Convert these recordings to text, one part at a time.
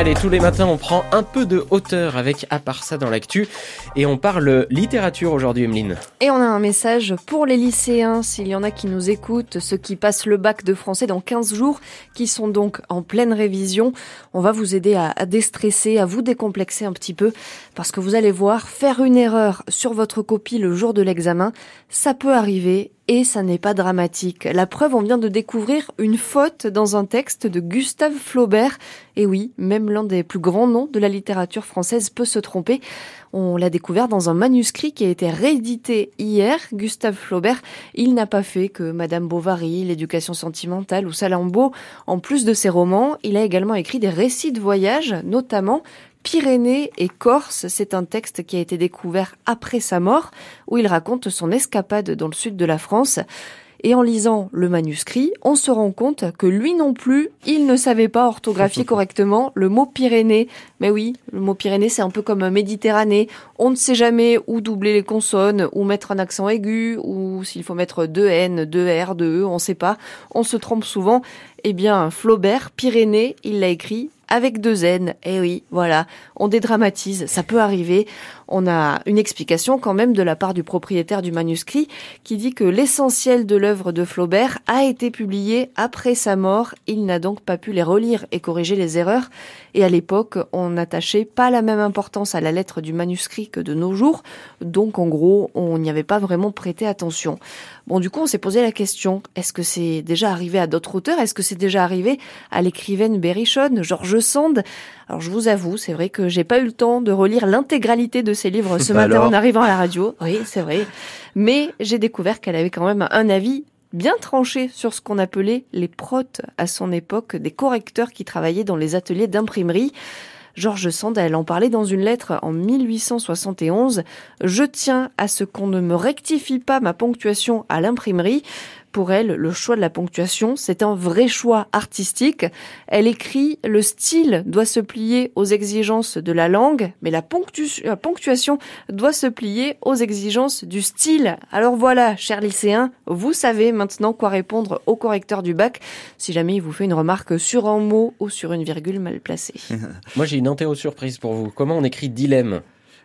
Allez, tous les matins, on prend un peu de hauteur avec à part ça dans l'actu et on parle littérature aujourd'hui, Emeline. Et on a un message pour les lycéens, s'il y en a qui nous écoutent, ceux qui passent le bac de français dans 15 jours, qui sont donc en pleine révision. On va vous aider à, à déstresser, à vous décomplexer un petit peu, parce que vous allez voir, faire une erreur sur votre copie le jour de l'examen, ça peut arriver et ça n'est pas dramatique. La preuve, on vient de découvrir une faute dans un texte de Gustave Flaubert. Et oui, même l'un des plus grands noms de la littérature française peut se tromper. On l'a découvert dans un manuscrit qui a été réédité hier. Gustave Flaubert, il n'a pas fait que Madame Bovary, l'éducation sentimentale ou Salammbô. En plus de ses romans, il a également écrit des récits de voyage, notamment Pyrénées et Corse, c'est un texte qui a été découvert après sa mort, où il raconte son escapade dans le sud de la France. Et en lisant le manuscrit, on se rend compte que lui non plus, il ne savait pas orthographier correctement le mot Pyrénées. Mais oui, le mot Pyrénées, c'est un peu comme Méditerranée. On ne sait jamais où doubler les consonnes, ou mettre un accent aigu, ou s'il faut mettre deux N, deux R, deux E, on ne sait pas. On se trompe souvent. Eh bien, Flaubert, Pyrénées, il l'a écrit avec deux N. Eh oui, voilà, on dédramatise, ça peut arriver. On a une explication quand même de la part du propriétaire du manuscrit qui dit que l'essentiel de l'œuvre de Flaubert a été publié après sa mort. Il n'a donc pas pu les relire et corriger les erreurs. Et à l'époque, on n'attachait pas la même importance à la lettre du manuscrit que de nos jours. Donc en gros, on n'y avait pas vraiment prêté attention. Bon, du coup, on s'est posé la question, est-ce que c'est déjà arrivé à d'autres auteurs? Est-ce que c'est déjà arrivé à l'écrivaine Berrichonne, Sand Alors je vous avoue, c'est vrai que j'ai pas eu le temps de relire l'intégralité de ses livres ce matin Alors en arrivant à la radio. Oui, c'est vrai. Mais j'ai découvert qu'elle avait quand même un avis bien tranché sur ce qu'on appelait les protes à son époque, des correcteurs qui travaillaient dans les ateliers d'imprimerie. Georges Sand, elle en parlait dans une lettre en 1871. Je tiens à ce qu'on ne me rectifie pas ma ponctuation à l'imprimerie. Pour elle, le choix de la ponctuation, c'est un vrai choix artistique. Elle écrit Le style doit se plier aux exigences de la langue, mais la, ponctu- la ponctuation doit se plier aux exigences du style. Alors voilà, chers lycéens, vous savez maintenant quoi répondre au correcteur du bac si jamais il vous fait une remarque sur un mot ou sur une virgule mal placée. Moi, j'ai une interro surprise pour vous. Comment on écrit dilemme?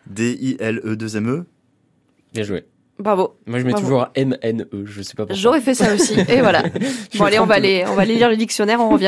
D-I-L-E-2-M-E. Bien joué. Bravo. Moi, je mets Bravo. toujours M-N-E. Je sais pas pourquoi. J'aurais fait ça aussi. Et voilà. Bon allez, on va aller, on va aller lire le dictionnaire, on revient.